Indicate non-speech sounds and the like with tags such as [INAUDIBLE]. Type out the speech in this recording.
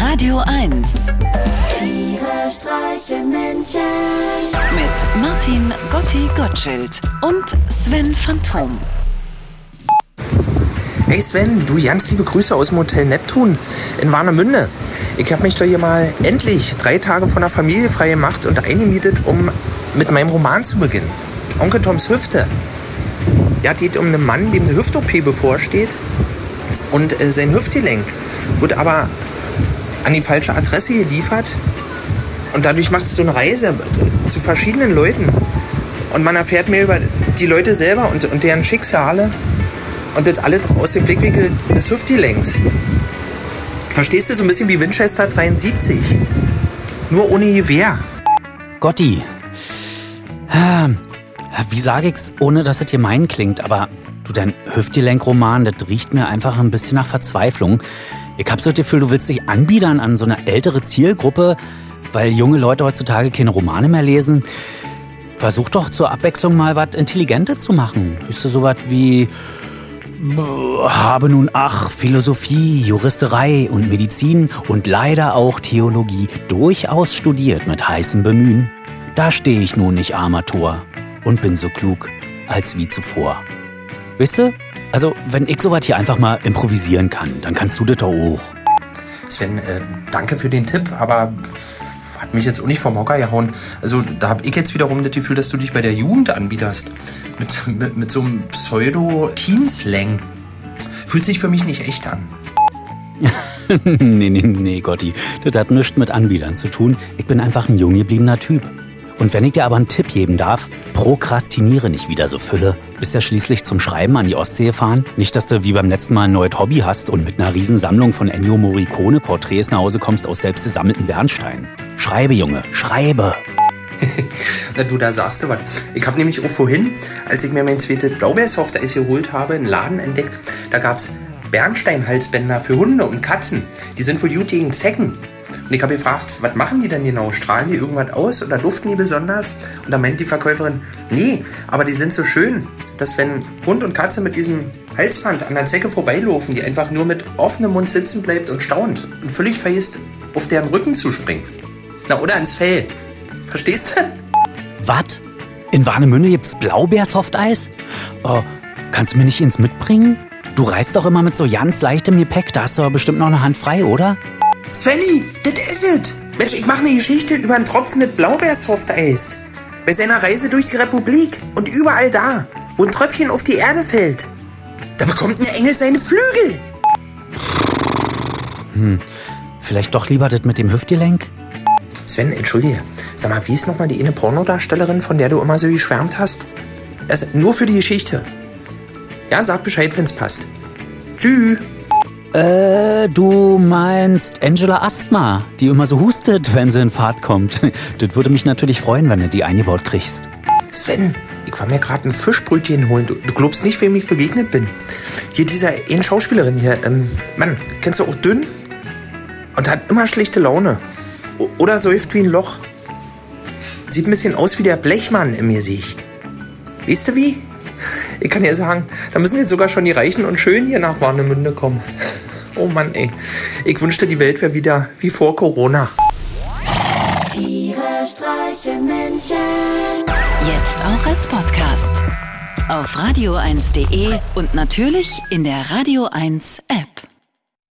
Radio 1 Tiere streichen Menschen. mit Martin Gotti Gottschild und Sven Phantom. Hey Sven, du ganz liebe Grüße aus dem Hotel Neptun in Warnemünde. Ich habe mich doch hier mal endlich drei Tage von der Familie frei gemacht und eingemietet, um mit meinem Roman zu beginnen. Onkel Toms Hüfte. Ja, es geht um einen Mann, dem eine Hüft-OP bevorsteht und äh, sein Hüftgelenk wird aber an die falsche Adresse geliefert und dadurch macht es so eine Reise zu verschiedenen Leuten und man erfährt mehr über die Leute selber und, und deren Schicksale und das alles aus dem Blickwinkel des Hüftgelenks. Verstehst du, so ein bisschen wie Winchester 73. Nur ohne Gewehr. Gotti. Ah, Wie sage ich's, ohne dass es gemein klingt, aber du, dein Hüftgelenkroman, das riecht mir einfach ein bisschen nach Verzweiflung. Ich hab so das Gefühl, du willst dich anbiedern an so eine ältere Zielgruppe, weil junge Leute heutzutage keine Romane mehr lesen. Versuch doch zur Abwechslung mal was Intelligentes zu machen. Weißt du, sowas wie habe nun ach Philosophie, Juristerei und Medizin und leider auch Theologie durchaus studiert mit heißem Bemühen. Da stehe ich nun nicht armer Tor und bin so klug als wie zuvor. Wisst du? Also, wenn ich sowas hier einfach mal improvisieren kann, dann kannst du das doch auch. Sven, äh, danke für den Tipp, aber hat mich jetzt auch nicht vom Hocker gehauen. Also da habe ich jetzt wiederum das Gefühl, dass du dich bei der Jugend anbiederst. Mit, mit, mit so einem Pseudo-Teen-Slang. Fühlt sich für mich nicht echt an. [LAUGHS] nee, nee, nee, Gotti. Das hat nichts mit Anbietern zu tun. Ich bin einfach ein jung gebliebener Typ. Und wenn ich dir aber einen Tipp geben darf, prokrastiniere nicht wieder so Fülle. Bist ja schließlich zum Schreiben an die Ostsee gefahren. Nicht, dass du wie beim letzten Mal ein neues Hobby hast und mit einer Riesensammlung von Ennio Morricone Porträts nach Hause kommst aus selbst gesammelten Bernstein. Schreibe, Junge, schreibe. [LAUGHS] Na du, da sagst du was. Ich habe nämlich auch vorhin, als ich mir mein zweites Blaubeersoft-Eis geholt habe, einen Laden entdeckt. Da gab's Bernsteinhalsbänder für Hunde und Katzen. Die sind wohl gut gegen Zecken. Und ich habe gefragt, was machen die denn genau? Strahlen die irgendwas aus oder duften die besonders? Und da meint die Verkäuferin, nee, aber die sind so schön, dass wenn Hund und Katze mit diesem Halsband an der Zecke vorbeilaufen, die einfach nur mit offenem Mund sitzen bleibt und staunt und völlig vergisst, auf deren Rücken zu springen. Na, oder ans Fell. Verstehst du? Was? In Warnemünde gibt's Blaubeersofteis? Oh, kannst du mir nicht ins mitbringen? Du reist doch immer mit so ganz leichtem Gepäck, da hast du aber bestimmt noch eine Hand frei, oder? Svenny, das is it. Mensch, ich mache eine Geschichte über ein tropfendes Blaubeersofteis. Bei seiner Reise durch die Republik und überall da, wo ein Tröpfchen auf die Erde fällt. Da bekommt ein Engel seine Flügel. Vielleicht doch lieber das mit dem Hüftgelenk? Sven, entschuldige. Sag mal, wie ist nochmal die eine Pornodarstellerin, von der du immer so geschwärmt hast? Also, nur für die Geschichte. Ja, sag Bescheid, wenn's passt. Tschüss. Äh, du meinst Angela Asthma, die immer so hustet, wenn sie in Fahrt kommt. [LAUGHS] Das würde mich natürlich freuen, wenn du die eingebaut kriegst. Sven, ich war mir gerade ein Fischbrötchen holen. Du, du glaubst nicht, wem ich begegnet bin. Hier dieser eine Schauspielerin hier. Ähm, Mann, kennst du auch dünn? Und hat immer schlechte Laune. O oder säuft wie ein Loch. Sieht ein bisschen aus wie der Blechmann im Gesicht. Weißt du wie? Ich kann dir sagen, da müssen jetzt sogar schon die Reichen und Schönen hier nach Warnemünde kommen. Oh Mann, ey. Ich wünschte, die Welt wäre wieder wie vor Corona. Tiere streichen Menschen. Jetzt auch als Podcast. Auf radio1.de und natürlich in der Radio 1 App.